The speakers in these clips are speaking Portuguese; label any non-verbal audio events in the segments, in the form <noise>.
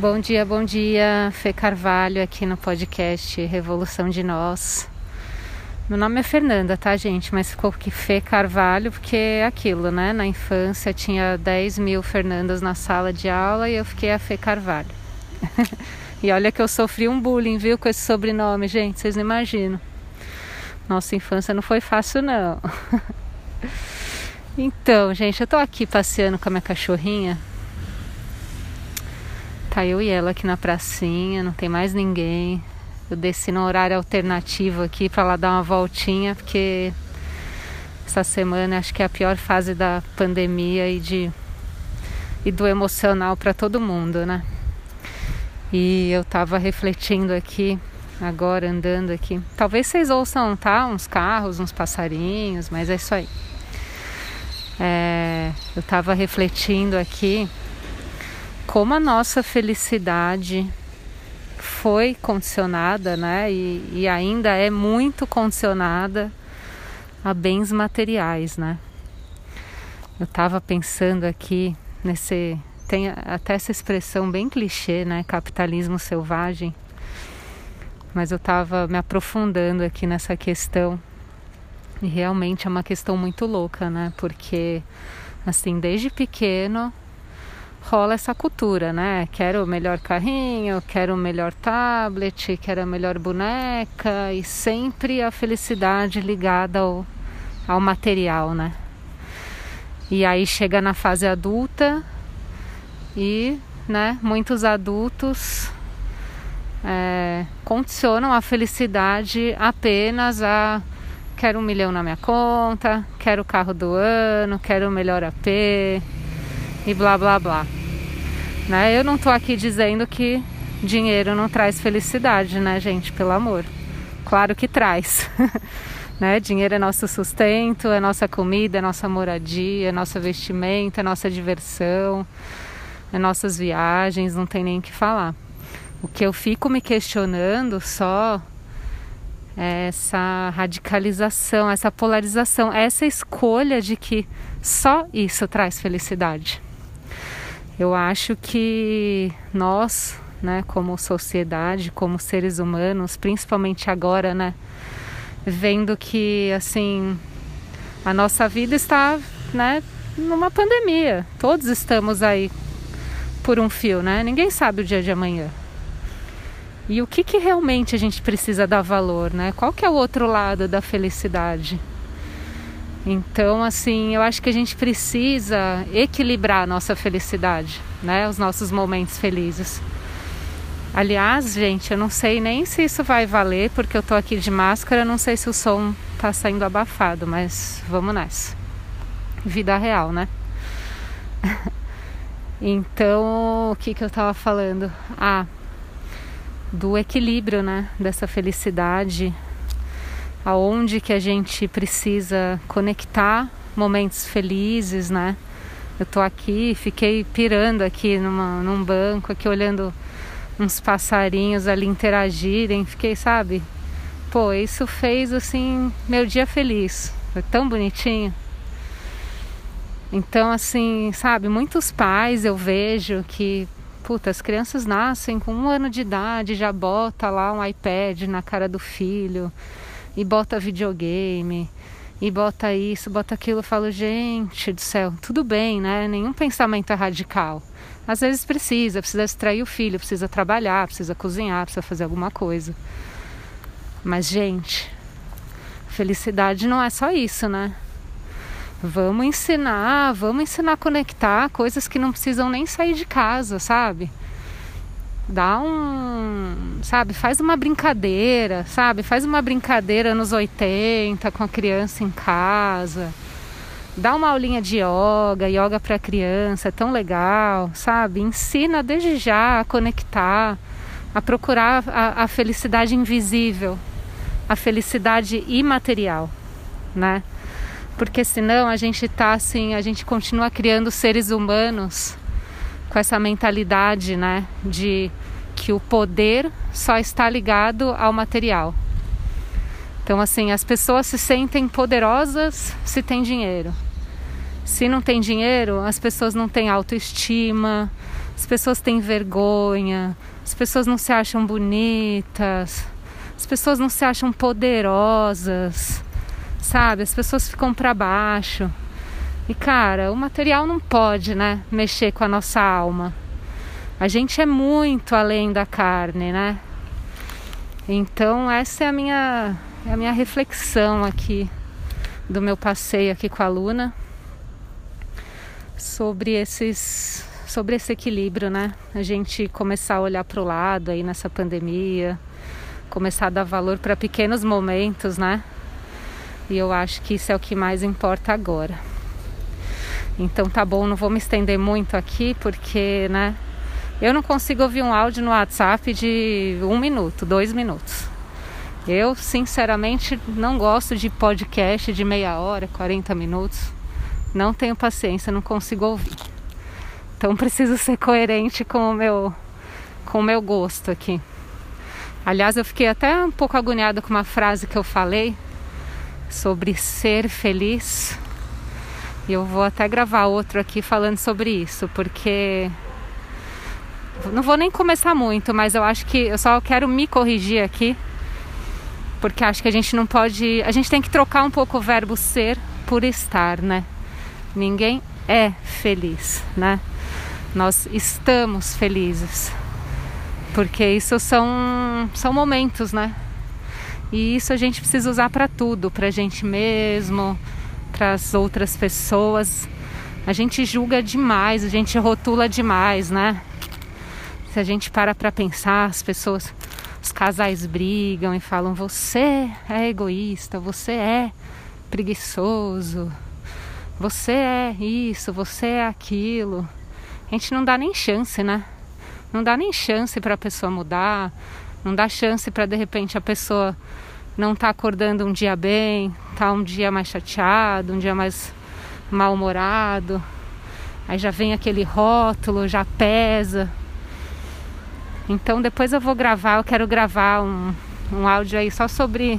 Bom dia, bom dia, Fê Carvalho aqui no podcast Revolução de Nós. Meu nome é Fernanda, tá, gente? Mas ficou aqui Fê Carvalho porque é aquilo, né? Na infância tinha 10 mil Fernandas na sala de aula e eu fiquei a Fê Carvalho. <laughs> e olha que eu sofri um bullying, viu, com esse sobrenome, gente, vocês não imaginam. Nossa infância não foi fácil, não. <laughs> então, gente, eu tô aqui passeando com a minha cachorrinha Tá eu e ela aqui na pracinha, não tem mais ninguém. Eu desci no horário alternativo aqui para lá dar uma voltinha, porque essa semana acho que é a pior fase da pandemia e de e do emocional para todo mundo, né? E eu tava refletindo aqui agora andando aqui. Talvez vocês ouçam, tá? Uns carros, uns passarinhos, mas é isso aí. É, eu tava refletindo aqui como a nossa felicidade foi condicionada, né? E, e ainda é muito condicionada a bens materiais, né? Eu estava pensando aqui nesse tem até essa expressão bem clichê, né? Capitalismo selvagem. Mas eu estava me aprofundando aqui nessa questão e realmente é uma questão muito louca, né? Porque assim, desde pequeno rola essa cultura, né? Quero o melhor carrinho, quero o melhor tablet, quero a melhor boneca e sempre a felicidade ligada ao, ao material, né? E aí chega na fase adulta e, né, muitos adultos é, condicionam a felicidade apenas a quero um milhão na minha conta, quero o carro do ano, quero o melhor AP, e blá blá blá. Né? Eu não tô aqui dizendo que dinheiro não traz felicidade, né, gente? Pelo amor. Claro que traz. <laughs> né? Dinheiro é nosso sustento, é nossa comida, é nossa moradia, é nossa vestimenta, é nossa diversão, é nossas viagens, não tem nem o que falar. O que eu fico me questionando só é essa radicalização, essa polarização, essa escolha de que só isso traz felicidade. Eu acho que nós, né, como sociedade, como seres humanos, principalmente agora, né, vendo que assim a nossa vida está, né, numa pandemia. Todos estamos aí por um fio, né? Ninguém sabe o dia de amanhã. E o que, que realmente a gente precisa dar valor, né? Qual que é o outro lado da felicidade? Então, assim, eu acho que a gente precisa equilibrar a nossa felicidade, né? Os nossos momentos felizes. Aliás, gente, eu não sei nem se isso vai valer, porque eu tô aqui de máscara, não sei se o som tá saindo abafado, mas vamos nessa. Vida real, né? <laughs> então, o que que eu tava falando? Ah, do equilíbrio, né? Dessa felicidade aonde que a gente precisa conectar momentos felizes, né? Eu tô aqui, fiquei pirando aqui numa, num banco, aqui olhando uns passarinhos ali interagirem, fiquei, sabe? Pô, isso fez assim meu dia feliz. Foi tão bonitinho. Então, assim, sabe, muitos pais eu vejo que, puta, as crianças nascem com um ano de idade, já bota lá um iPad na cara do filho e bota videogame e bota isso, bota aquilo, eu falo, gente do céu, tudo bem, né? Nenhum pensamento é radical. Às vezes precisa, precisa extrair o filho, precisa trabalhar, precisa cozinhar, precisa fazer alguma coisa. Mas, gente, felicidade não é só isso, né? Vamos ensinar, vamos ensinar a conectar coisas que não precisam nem sair de casa, sabe? Dá um, sabe, faz uma brincadeira, sabe? Faz uma brincadeira nos 80 com a criança em casa. Dá uma aulinha de yoga, yoga para criança, é tão legal, sabe? Ensina desde já a conectar, a procurar a, a felicidade invisível, a felicidade imaterial, né? Porque senão a gente tá assim, a gente continua criando seres humanos com essa mentalidade, né, de que o poder só está ligado ao material. Então, assim, as pessoas se sentem poderosas se tem dinheiro. Se não tem dinheiro, as pessoas não têm autoestima, as pessoas têm vergonha, as pessoas não se acham bonitas, as pessoas não se acham poderosas, sabe? As pessoas ficam para baixo. E cara, o material não pode, né, mexer com a nossa alma. A gente é muito além da carne, né? Então essa é a minha, é a minha reflexão aqui do meu passeio aqui com a Luna sobre esses sobre esse equilíbrio, né? A gente começar a olhar para o lado aí nessa pandemia, começar a dar valor para pequenos momentos, né? E eu acho que isso é o que mais importa agora. Então tá bom, não vou me estender muito aqui porque, né? Eu não consigo ouvir um áudio no WhatsApp de um minuto, dois minutos. Eu, sinceramente, não gosto de podcast de meia hora, 40 minutos. Não tenho paciência, não consigo ouvir. Então preciso ser coerente com o meu com o meu gosto aqui. Aliás, eu fiquei até um pouco agoniada com uma frase que eu falei sobre ser feliz. Eu vou até gravar outro aqui falando sobre isso, porque não vou nem começar muito, mas eu acho que eu só quero me corrigir aqui, porque acho que a gente não pode, a gente tem que trocar um pouco o verbo ser por estar, né? Ninguém é feliz, né? nós estamos felizes. Porque isso são, são momentos, né? E isso a gente precisa usar para tudo, para a gente mesmo, as outras pessoas. A gente julga demais, a gente rotula demais, né? Se a gente para para pensar, as pessoas, os casais brigam e falam: você é egoísta, você é preguiçoso, você é isso, você é aquilo a gente não dá nem chance, né? Não dá nem chance para a pessoa mudar, não dá chance para de repente a pessoa não tá acordando um dia bem, tá um dia mais chateado, um dia mais mal-humorado. Aí já vem aquele rótulo, já pesa. Então depois eu vou gravar, eu quero gravar um, um áudio aí só sobre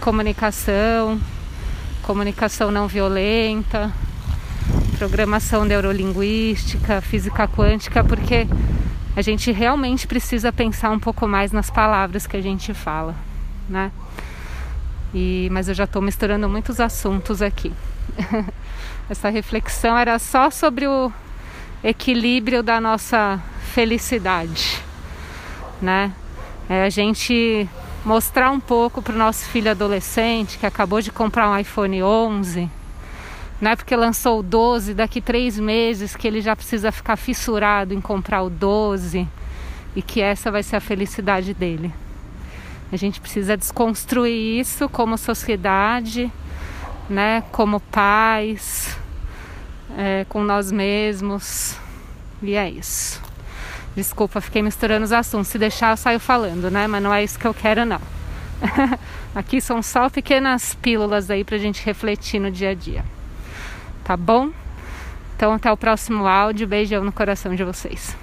comunicação, comunicação não violenta, programação neurolinguística, física quântica, porque a gente realmente precisa pensar um pouco mais nas palavras que a gente fala, né? E, mas eu já estou misturando muitos assuntos aqui. <laughs> Essa reflexão era só sobre o equilíbrio da nossa felicidade, né? É a gente mostrar um pouco para o nosso filho adolescente que acabou de comprar um iPhone 11 não é porque lançou o 12, daqui três meses que ele já precisa ficar fissurado em comprar o 12 e que essa vai ser a felicidade dele. A gente precisa desconstruir isso como sociedade, né? Como pais, é, com nós mesmos. E é isso. Desculpa, fiquei misturando os assuntos. Se deixar, eu saio falando, né? Mas não é isso que eu quero, não. <laughs> Aqui são só pequenas pílulas aí pra gente refletir no dia a dia tá bom? Então até o próximo áudio. Beijão no coração de vocês.